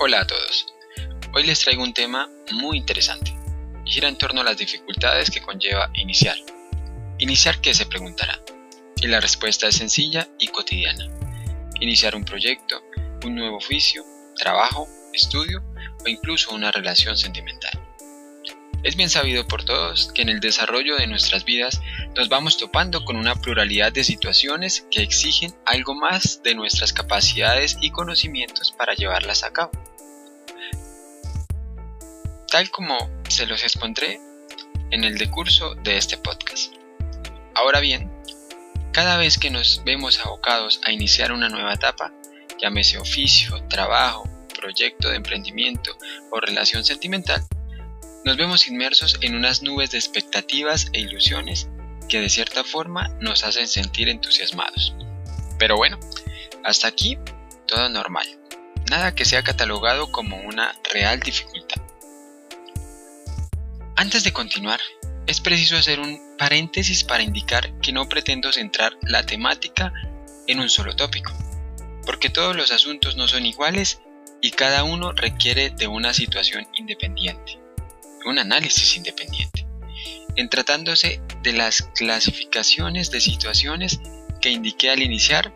Hola a todos. Hoy les traigo un tema muy interesante. Gira en torno a las dificultades que conlleva iniciar. ¿Iniciar qué se preguntará? Y la respuesta es sencilla y cotidiana. Iniciar un proyecto, un nuevo oficio, trabajo, estudio o incluso una relación sentimental. Es bien sabido por todos que en el desarrollo de nuestras vidas nos vamos topando con una pluralidad de situaciones que exigen algo más de nuestras capacidades y conocimientos para llevarlas a cabo. Tal como se los expondré en el decurso de este podcast. Ahora bien, cada vez que nos vemos abocados a iniciar una nueva etapa, llámese oficio, trabajo, proyecto de emprendimiento o relación sentimental, nos vemos inmersos en unas nubes de expectativas e ilusiones que de cierta forma nos hacen sentir entusiasmados. Pero bueno, hasta aquí todo normal, nada que sea catalogado como una real dificultad. Antes de continuar, es preciso hacer un paréntesis para indicar que no pretendo centrar la temática en un solo tópico, porque todos los asuntos no son iguales y cada uno requiere de una situación independiente un análisis independiente, en tratándose de las clasificaciones de situaciones que indiqué al iniciar,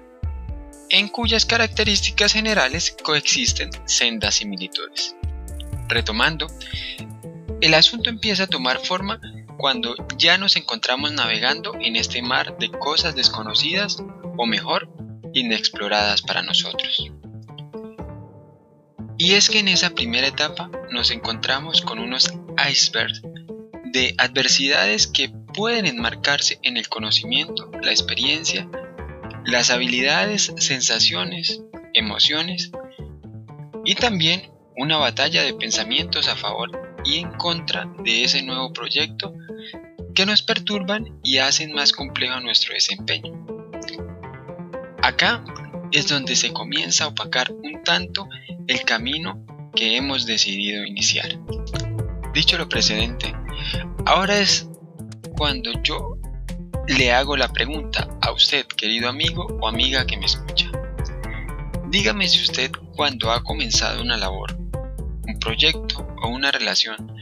en cuyas características generales coexisten sendas similitudes. Retomando, el asunto empieza a tomar forma cuando ya nos encontramos navegando en este mar de cosas desconocidas o mejor, inexploradas para nosotros. Y es que en esa primera etapa nos encontramos con unos icebergs de adversidades que pueden enmarcarse en el conocimiento, la experiencia, las habilidades, sensaciones, emociones y también una batalla de pensamientos a favor y en contra de ese nuevo proyecto que nos perturban y hacen más complejo nuestro desempeño. Acá es donde se comienza a opacar un tanto el camino que hemos decidido iniciar. Dicho lo precedente, ahora es cuando yo le hago la pregunta a usted, querido amigo o amiga que me escucha. Dígame si usted cuando ha comenzado una labor, un proyecto o una relación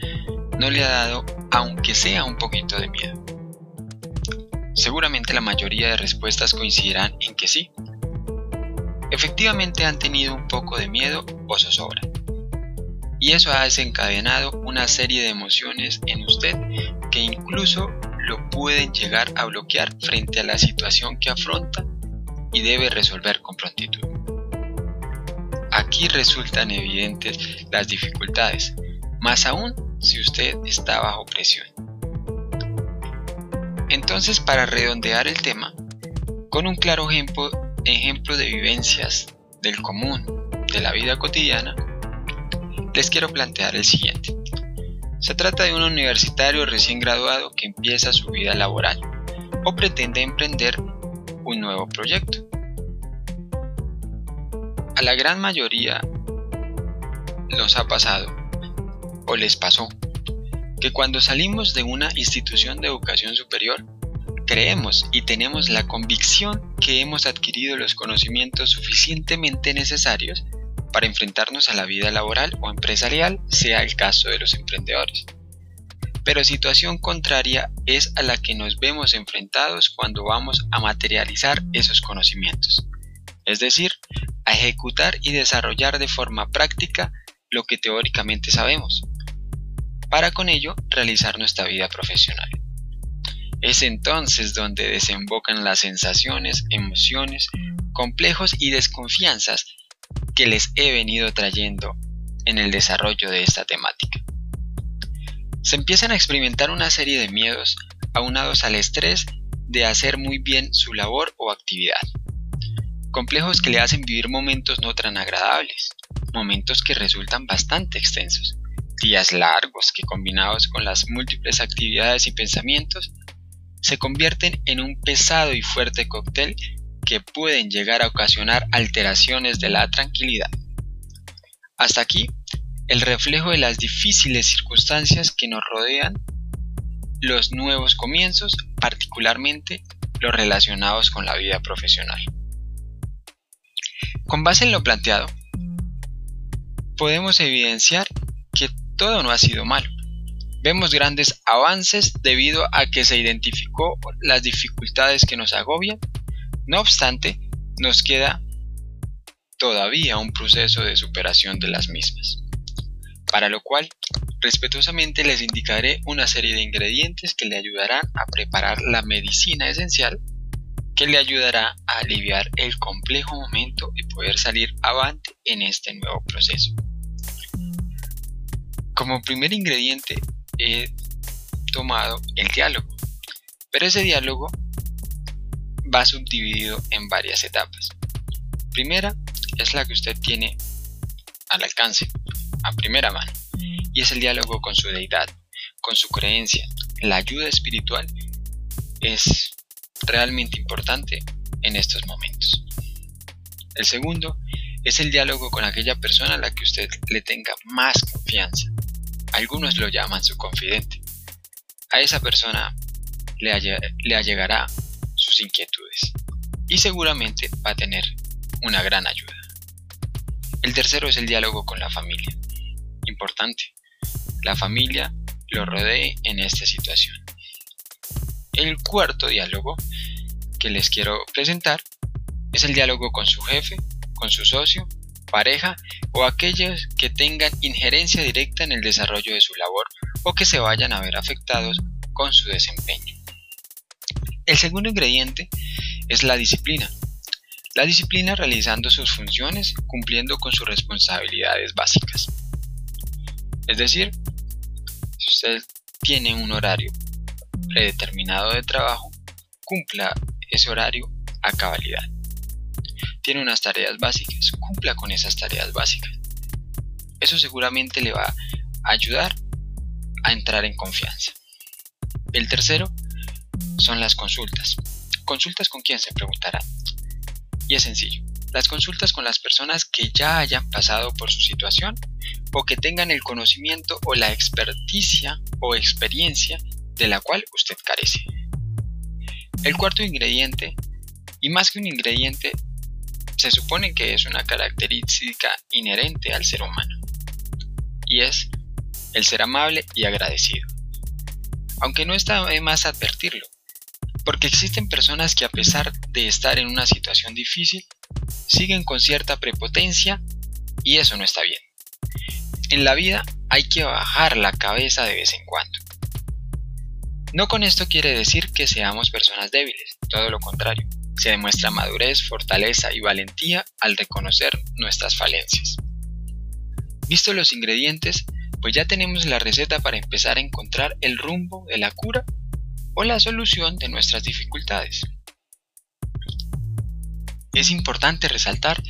no le ha dado, aunque sea un poquito de miedo. Seguramente la mayoría de respuestas coincidirán en que sí. Efectivamente han tenido un poco de miedo o zozobra y eso ha desencadenado una serie de emociones en usted que incluso lo pueden llegar a bloquear frente a la situación que afronta y debe resolver con prontitud. Aquí resultan evidentes las dificultades, más aún si usted está bajo presión. Entonces, para redondear el tema, con un claro ejemplo, ejemplo de vivencias del común, de la vida cotidiana, les quiero plantear el siguiente. Se trata de un universitario recién graduado que empieza su vida laboral o pretende emprender un nuevo proyecto. A la gran mayoría nos ha pasado o les pasó que cuando salimos de una institución de educación superior creemos y tenemos la convicción que hemos adquirido los conocimientos suficientemente necesarios para enfrentarnos a la vida laboral o empresarial, sea el caso de los emprendedores. Pero situación contraria es a la que nos vemos enfrentados cuando vamos a materializar esos conocimientos, es decir, a ejecutar y desarrollar de forma práctica lo que teóricamente sabemos, para con ello realizar nuestra vida profesional. Es entonces donde desembocan las sensaciones, emociones, complejos y desconfianzas que les he venido trayendo en el desarrollo de esta temática. Se empiezan a experimentar una serie de miedos aunados al estrés de hacer muy bien su labor o actividad. Complejos que le hacen vivir momentos no tan agradables, momentos que resultan bastante extensos, días largos que combinados con las múltiples actividades y pensamientos se convierten en un pesado y fuerte cóctel que pueden llegar a ocasionar alteraciones de la tranquilidad. Hasta aquí, el reflejo de las difíciles circunstancias que nos rodean los nuevos comienzos, particularmente los relacionados con la vida profesional. Con base en lo planteado, podemos evidenciar que todo no ha sido malo. Vemos grandes avances debido a que se identificó las dificultades que nos agobian. No obstante, nos queda todavía un proceso de superación de las mismas. Para lo cual, respetuosamente les indicaré una serie de ingredientes que le ayudarán a preparar la medicina esencial que le ayudará a aliviar el complejo momento y poder salir avante en este nuevo proceso. Como primer ingrediente he tomado el diálogo, pero ese diálogo va subdividido en varias etapas. Primera es la que usted tiene al alcance, a primera mano, y es el diálogo con su deidad, con su creencia. La ayuda espiritual es realmente importante en estos momentos. El segundo es el diálogo con aquella persona a la que usted le tenga más confianza. Algunos lo llaman su confidente. A esa persona le, le allegará sus inquietudes y seguramente va a tener una gran ayuda. El tercero es el diálogo con la familia. Importante. La familia lo rodee en esta situación. El cuarto diálogo que les quiero presentar es el diálogo con su jefe, con su socio, pareja o aquellos que tengan injerencia directa en el desarrollo de su labor o que se vayan a ver afectados con su desempeño. El segundo ingrediente es la disciplina. La disciplina realizando sus funciones cumpliendo con sus responsabilidades básicas. Es decir, si usted tiene un horario predeterminado de trabajo, cumpla ese horario a cabalidad. Tiene unas tareas básicas, cumpla con esas tareas básicas. Eso seguramente le va a ayudar a entrar en confianza. El tercero son las consultas. ¿Consultas con quién se preguntará? Y es sencillo. Las consultas con las personas que ya hayan pasado por su situación o que tengan el conocimiento o la experticia o experiencia de la cual usted carece. El cuarto ingrediente, y más que un ingrediente, se supone que es una característica inherente al ser humano, y es el ser amable y agradecido. Aunque no está de más advertirlo, porque existen personas que a pesar de estar en una situación difícil, siguen con cierta prepotencia y eso no está bien. En la vida hay que bajar la cabeza de vez en cuando. No con esto quiere decir que seamos personas débiles, todo lo contrario. Se demuestra madurez, fortaleza y valentía al reconocer nuestras falencias. Visto los ingredientes, pues ya tenemos la receta para empezar a encontrar el rumbo de la cura o la solución de nuestras dificultades. Es importante resaltar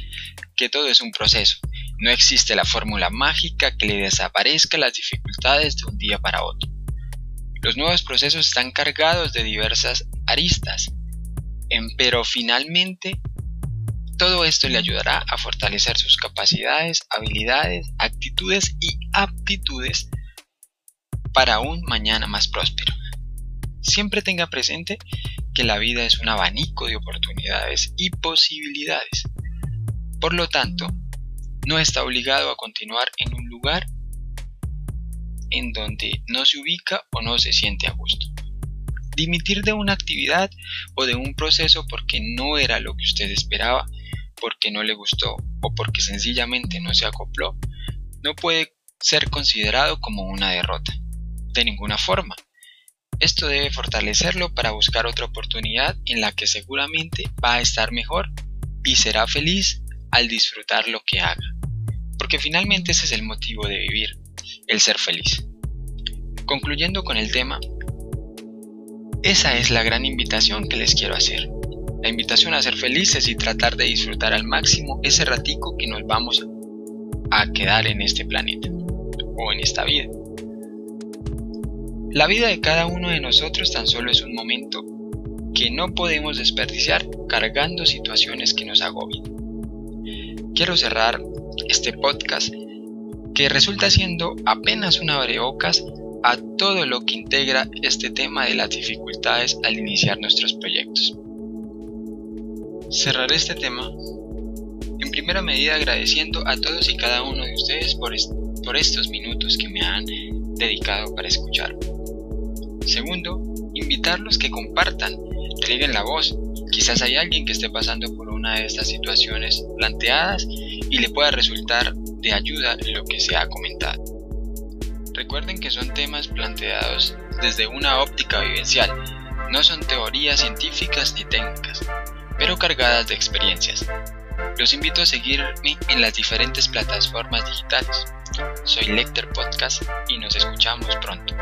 que todo es un proceso. No existe la fórmula mágica que le desaparezca las dificultades de un día para otro. Los nuevos procesos están cargados de diversas aristas, pero finalmente todo esto le ayudará a fortalecer sus capacidades, habilidades, actitudes y aptitudes para un mañana más próspero. Siempre tenga presente que la vida es un abanico de oportunidades y posibilidades. Por lo tanto, no está obligado a continuar en un lugar en donde no se ubica o no se siente a gusto. Dimitir de una actividad o de un proceso porque no era lo que usted esperaba, porque no le gustó o porque sencillamente no se acopló, no puede ser considerado como una derrota. De ninguna forma. Esto debe fortalecerlo para buscar otra oportunidad en la que seguramente va a estar mejor y será feliz al disfrutar lo que haga. Porque finalmente ese es el motivo de vivir, el ser feliz. Concluyendo con el tema, esa es la gran invitación que les quiero hacer. La invitación a ser felices y tratar de disfrutar al máximo ese ratico que nos vamos a quedar en este planeta o en esta vida. La vida de cada uno de nosotros tan solo es un momento que no podemos desperdiciar cargando situaciones que nos agobian. Quiero cerrar este podcast que resulta siendo apenas una abrebocas a todo lo que integra este tema de las dificultades al iniciar nuestros proyectos. Cerraré este tema En primera medida agradeciendo a todos y cada uno de ustedes por, por estos minutos que me han dedicado para escuchar. Segundo, invitarlos que compartan, rieguen la voz. Quizás hay alguien que esté pasando por una de estas situaciones planteadas y le pueda resultar de ayuda lo que se ha comentado. Recuerden que son temas planteados desde una óptica vivencial, no son teorías científicas ni técnicas, pero cargadas de experiencias. Los invito a seguirme en las diferentes plataformas digitales. Soy Lecter Podcast y nos escuchamos pronto.